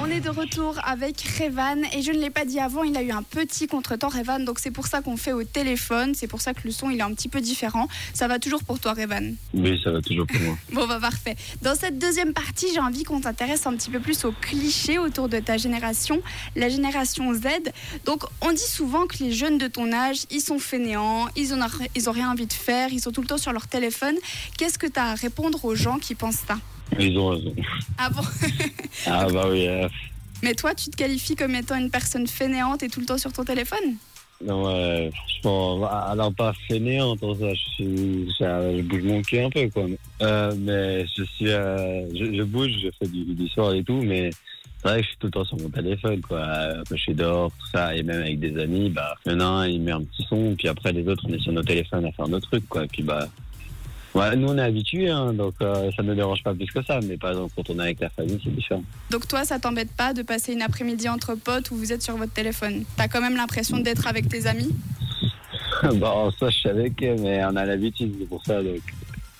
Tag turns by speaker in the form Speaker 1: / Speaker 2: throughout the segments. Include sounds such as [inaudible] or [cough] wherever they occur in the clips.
Speaker 1: On est de retour avec Revan et je ne l'ai pas dit avant, il a eu un petit contretemps Revan, donc c'est pour ça qu'on fait au téléphone, c'est pour ça que le son il est un petit peu différent. Ça va toujours pour toi Revan?
Speaker 2: Oui, ça va toujours pour moi. [laughs]
Speaker 1: Bon bah parfait. Dans cette deuxième partie, j'ai envie qu'on t'intéresse un petit peu plus aux clichés autour de ta génération, la génération Z. Donc on dit souvent que les jeunes de ton âge, ils sont fainéants, ils ont, ils ont rien envie de faire, ils sont tout le temps sur leur téléphone. Qu'est-ce que tu as à répondre aux gens qui pensent ça?
Speaker 2: Ils ont raison.
Speaker 1: Ah bon? [laughs]
Speaker 2: Ah bah oui. euh,
Speaker 1: Mais toi, tu te qualifies comme étant une personne fainéante et tout le temps sur ton téléphone?
Speaker 2: Non, ouais, franchement, alors pas fainéant, dans ça, je, suis, ça, je bouge mon cul un peu, quoi. Euh, mais je suis, euh, je, je bouge, je fais du, du sport et tout, mais c'est vrai que je suis tout le temps sur mon téléphone, quoi. Euh, je suis dehors, tout ça, et même avec des amis, bah, il y en a un, il met un petit son, puis après les autres, on est sur nos téléphones à faire nos trucs, quoi. Et puis bah, ouais, nous on est habitués, hein, donc euh, ça ne me dérange pas plus que ça, mais par exemple, quand on est avec la famille, c'est différent.
Speaker 1: Donc toi, ça t'embête pas de passer une après-midi entre potes où vous êtes sur votre téléphone? T'as quand même l'impression d'être avec tes amis? [laughs]
Speaker 2: Bon, ça, je suis avec eux, mais on a l'habitude, c'est pour ça, donc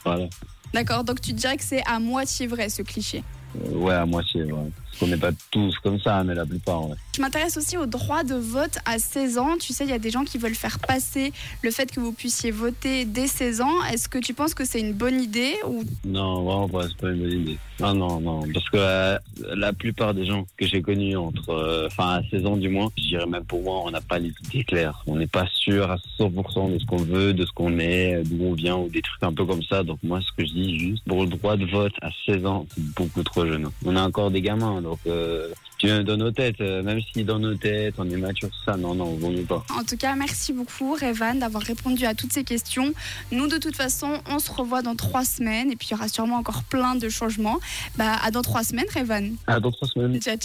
Speaker 2: voilà.
Speaker 1: D'accord, donc tu dirais que c'est à moitié vrai ce cliché?
Speaker 2: Euh, ouais, à moitié, ouais. Parce qu'on n'est pas tous comme ça, mais la plupart, ouais.
Speaker 1: Je m'intéresse aussi au droit de vote à 16 ans. Tu sais, il y a des gens qui veulent faire passer le fait que vous puissiez voter dès 16 ans. Est-ce que tu penses que c'est une bonne idée ou
Speaker 2: Non, vraiment pas, c'est pas une bonne idée. Non, non, non. Parce que euh, la plupart des gens que j'ai connus entre, euh, enfin, à 16 ans du moins, je dirais même pour moi, on n'a pas les idées claires. On n'est pas sûr à 100% de ce qu'on veut, de ce qu'on est, d'où on vient, ou des trucs un peu comme ça. Donc moi, ce que je dis juste, pour le droit de vote à 16 ans, c'est beaucoup trop jeune. On est encore des gamins, donc euh, tu viens dans nos têtes, euh, même si dans nos têtes, on est mature, ça, non, non, on vaut mieux pas.
Speaker 1: En tout cas, merci beaucoup, Revan, d'avoir répondu à toutes ces questions. Nous, de toute façon, on se revoit dans trois semaines et puis il y aura sûrement encore plein de changements. Bah, à dans trois semaines, Revan.
Speaker 2: À dans trois semaines.
Speaker 1: Ciao, ciao.